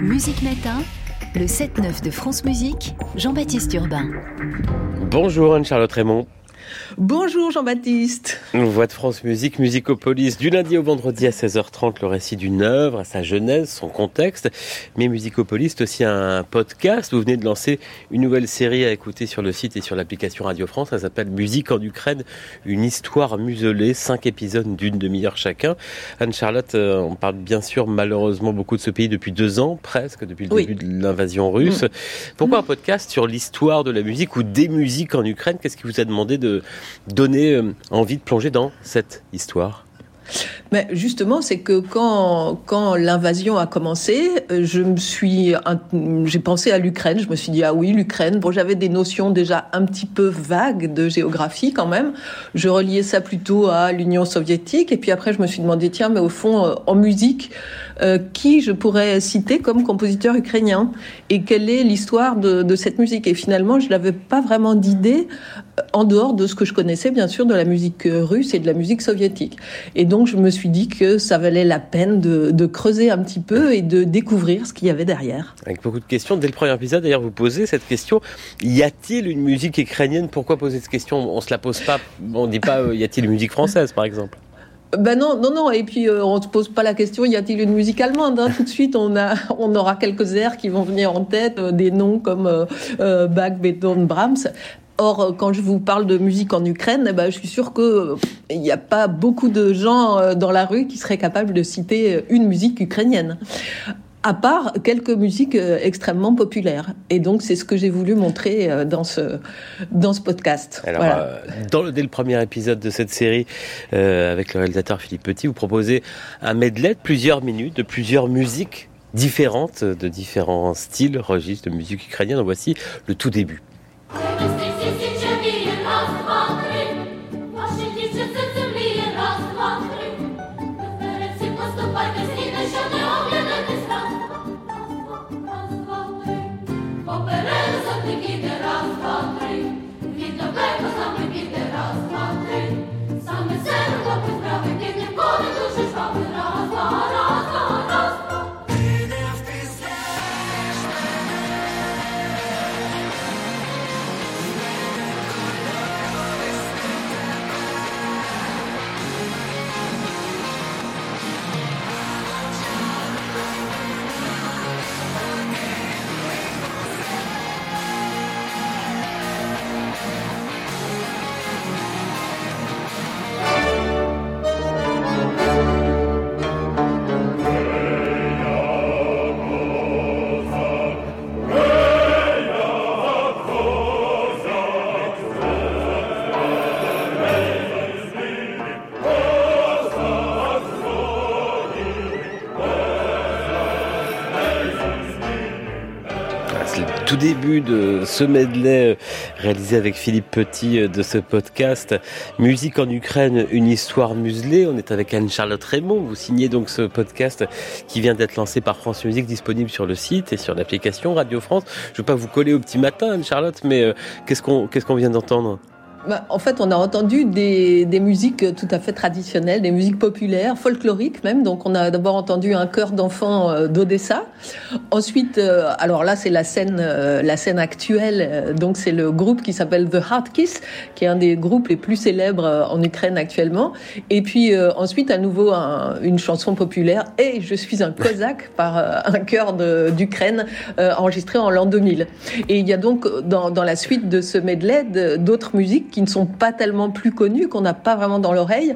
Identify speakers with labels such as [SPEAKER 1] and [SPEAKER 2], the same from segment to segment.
[SPEAKER 1] Musique Matin, le 7-9 de France Musique, Jean-Baptiste Urbain.
[SPEAKER 2] Bonjour Anne-Charlotte Raymond.
[SPEAKER 3] Bonjour Jean-Baptiste.
[SPEAKER 2] Voix de France Musique, Musicopolis, du lundi au vendredi à 16h30, le récit d'une œuvre, sa genèse, son contexte. Mais Musicopolis, c'est aussi un podcast. Vous venez de lancer une nouvelle série à écouter sur le site et sur l'application Radio France. Ça s'appelle Musique en Ukraine, une histoire muselée, cinq épisodes d'une demi-heure chacun. Anne-Charlotte, euh, on parle bien sûr malheureusement beaucoup de ce pays depuis deux ans, presque, depuis le début de l'invasion russe. Mm. Pourquoi un podcast sur l'histoire de la musique ou des musiques en Ukraine? Qu'est-ce qui vous a demandé de donner euh, envie de plonger dans cette histoire
[SPEAKER 3] mais justement, c'est que quand, quand l'invasion a commencé, euh, je me suis, j'ai pensé à l'Ukraine. Je me suis dit ah oui, l'Ukraine. Bon, j'avais des notions déjà un petit peu vagues de géographie quand même. Je reliais ça plutôt à l'Union soviétique. Et puis après, je me suis demandé tiens, mais au fond, euh, en musique, euh, qui je pourrais citer comme compositeur ukrainien et quelle est l'histoire de, cette musique? Et finalement, je n'avais pas vraiment d'idée en dehors de ce que je connaissais bien sûr de la musique russe et de la musique soviétique. Et donc, je me suis dit que ça valait la peine de, creuser un petit peu et de découvrir ce qu'il y avait derrière.
[SPEAKER 2] Avec beaucoup de questions. Dès le premier épisode, d'ailleurs, vous posez cette question. Y a-t-il une musique ukrainienne? Pourquoi poser cette question? On se la pose pas. On dit pas euh, y a-t-il une musique française, par exemple?
[SPEAKER 3] Ben non, non, non. Et puis euh, on ne se pose pas la question y a-t-il une musique allemande hein? Tout de suite, on a, on aura quelques airs qui vont venir en tête, euh, des noms comme Bach, Beethoven, Brahms. Or, quand je vous parle de musique en Ukraine, eh ben, je suis sûre qu'il euh, n'y a pas beaucoup de gens euh, dans la rue qui seraient capables de citer euh, une musique ukrainienne à part quelques musiques extrêmement populaires. Et donc, c'est ce que j'ai voulu montrer dans ce, dans ce podcast.
[SPEAKER 2] Alors, dans dès le premier épisode de cette série, avec le réalisateur Philippe Petit, vous proposez un medley de plusieurs minutes, de plusieurs musiques différentes, de différents styles, registres de musique ukrainienne. voici le tout début. Tout début de ce medley euh, réalisé avec Philippe Petit euh, de ce podcast Musique en Ukraine, une histoire muselée. On est avec Anne-Charlotte Raymond. Vous signez donc ce podcast qui vient d'être lancé par France Musique, disponible sur le site et sur l'application Radio France. Je ne veux pas vous coller au petit matin, Anne-Charlotte, mais euh, qu'est-ce qu'on qu'est-ce qu'on vient d'entendre?
[SPEAKER 3] Bah, en fait, on a entendu des, des, musiques tout à fait traditionnelles, des musiques populaires, folkloriques même. Donc, on a d'abord entendu un chœur d'enfants euh, d'Odessa. Ensuite, euh, alors là, c'est la scène, euh, la scène actuelle. Donc, c'est le groupe qui s'appelle The Heart Kiss, qui est un des groupes les plus célèbres en Ukraine actuellement. Et puis ensuite, à nouveau, une chanson populaire. Et je suis un cosaque par un chœur d'Ukraine enregistré en l'an 2000. Et il y a donc dans, dans la suite de ce medley d'autres musiques qui ne sont pas tellement plus connus, qu'on n'a pas vraiment dans l'oreille,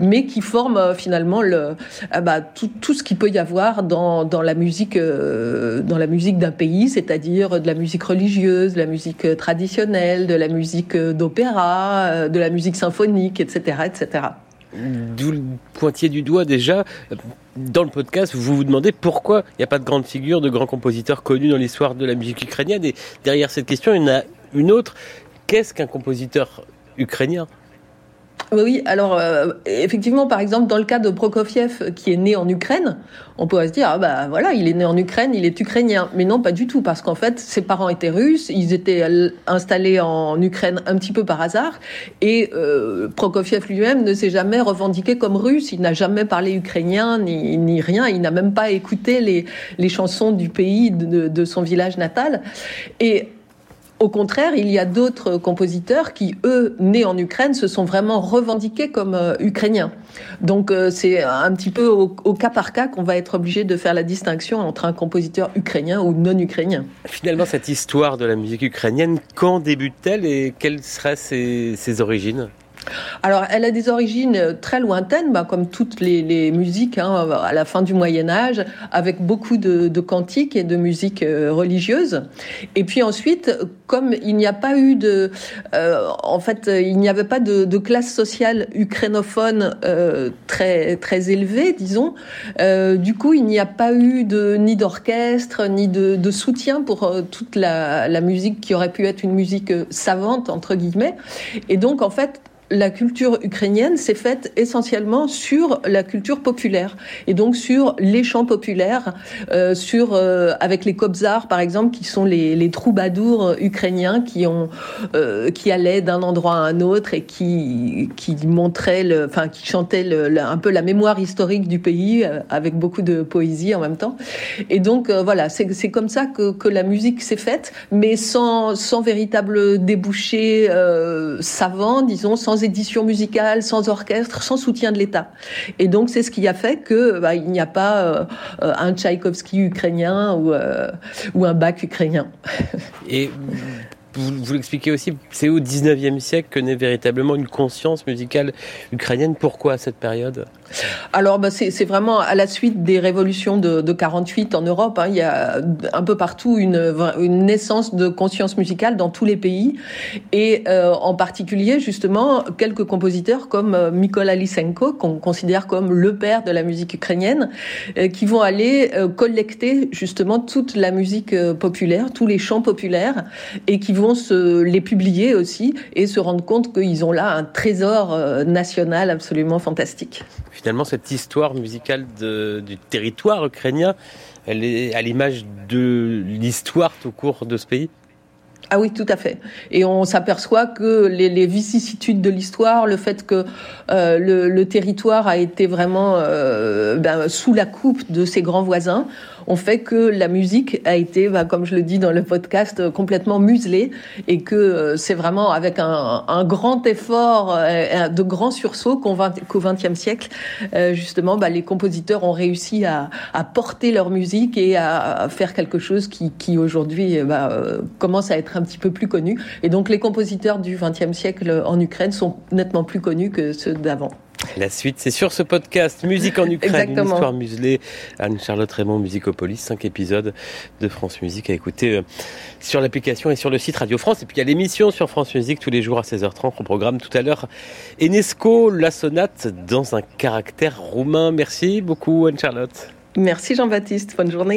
[SPEAKER 3] mais qui forment euh, finalement le, ah bah, tout, ce qu'il peut y avoir dans, dans la musique, euh, dans la musique d'un pays, c'est-à-dire de la musique religieuse, de la musique euh, traditionnelle, de la musique d'opéra, de la musique symphonique, etc., etc.
[SPEAKER 2] D'où le pointier du doigt déjà. Dans le podcast, vous vous demandez pourquoi il n'y a pas de grande figure, de grands compositeurs connus dans l'histoire de la musique ukrainienne. Et derrière cette question, il y en a une autre. Qu'est-ce qu'un compositeur ukrainien?
[SPEAKER 3] Oui, alors euh, effectivement, par exemple, dans le cas de Prokofiev, qui est né en Ukraine, on pourrait se dire, ah bah voilà, il est né en Ukraine, il est ukrainien. Mais non, pas du tout, parce qu'en fait, ses parents étaient russes, ils étaient installés en Ukraine un petit peu par hasard, et euh, Prokofiev lui-même ne s'est jamais revendiqué comme russe, il n'a jamais parlé ukrainien, ni, rien, il n'a même pas écouté les, les chansons du pays, de, de son village natal. Et au contraire, il y a d'autres compositeurs qui, eux, nés en Ukraine, se sont vraiment revendiqués comme euh, ukrainiens. Donc euh, c'est un petit peu au, cas par cas qu'on va être obligé de faire la distinction entre un compositeur ukrainien ou non ukrainien.
[SPEAKER 2] Finalement, cette histoire de la musique ukrainienne, quand débute-t-elle et quelles seraient ses origines?
[SPEAKER 3] Alors, elle a des origines très lointaines, bah, comme toutes les, musiques hein, à la fin du Moyen Âge, avec beaucoup de, cantiques et de musique euh, religieuse. Et puis ensuite, comme il n'y a pas eu de, euh, en fait, il n'y avait pas de, classe sociale ukrainophone euh, très très élevée, disons. du coup, il n'y a pas eu de ni d'orchestre ni de, soutien pour toute la, la musique qui aurait pu être une musique savante entre guillemets. Et donc, en fait, la culture ukrainienne s'est faite essentiellement sur la culture populaire et donc sur les chants populaires, euh, sur euh, avec les kobzars par exemple qui sont les, les troubadours ukrainiens qui ont euh, qui allaient d'un endroit à un autre et qui qui montraient le, enfin qui chantaient le, un peu la mémoire historique du pays euh, avec beaucoup de poésie en même temps. Et donc euh, voilà, c'est c'est comme ça que que la musique s'est faite, mais sans sans véritable débouché savant, disons, sans édition musicale, sans orchestre, sans soutien de l'État. Et donc c'est ce qui a fait que bah, il n'y a pas euh, un Tchaïkovski ukrainien ou, euh, ou un Bach ukrainien.
[SPEAKER 2] Et vous, vous l'expliquez aussi, c'est au 19e siècle que naît véritablement une conscience musicale ukrainienne. Pourquoi à cette période?
[SPEAKER 3] Alors, bah, c'est vraiment à la suite des révolutions de, de 48 en Europe. Hein, il y a un peu partout une, naissance de conscience musicale dans tous les pays, et euh, en particulier justement quelques compositeurs comme euh, Mykola Lysenko, qu'on considère comme le père de la musique ukrainienne, euh, qui vont aller collecter justement toute la musique populaire, tous les chants populaires, et qui vont se les publier aussi et se rendre compte qu'ils ont là un trésor national absolument fantastique.
[SPEAKER 2] Finalement, cette histoire musicale du territoire ukrainien, elle est à l'image de l'histoire tout court de ce pays?
[SPEAKER 3] Ah oui, tout à fait. Et on s'aperçoit que les, vicissitudes de l'histoire, le fait que euh, le, territoire a été vraiment euh, ben, sous la coupe de ses grands voisins, ont fait que la musique a été, ben, comme je le dis dans le podcast, complètement muselée et que euh, c'est vraiment avec un, grand effort, de grands sursauts qu'au XXe siècle, justement, ben, les compositeurs ont réussi à, porter leur musique et à, faire quelque chose qui, qui aujourd'hui commence à être un petit peu plus connus. Et donc les compositeurs du XXe siècle en Ukraine sont nettement plus connus que ceux d'avant.
[SPEAKER 2] La suite, c'est sur ce podcast Musique en Ukraine, une histoire muselée. Anne-Charlotte Raymond, Musicopolis, cinq épisodes de France Musique à écouter euh, sur l'application et sur le site Radio France. Et puis il y a l'émission sur France Musique tous les jours à 16h30. On programme tout à l'heure Enesco, la sonate dans un caractère roumain. Merci beaucoup Anne-Charlotte.
[SPEAKER 3] Merci Jean-Baptiste, bonne journée.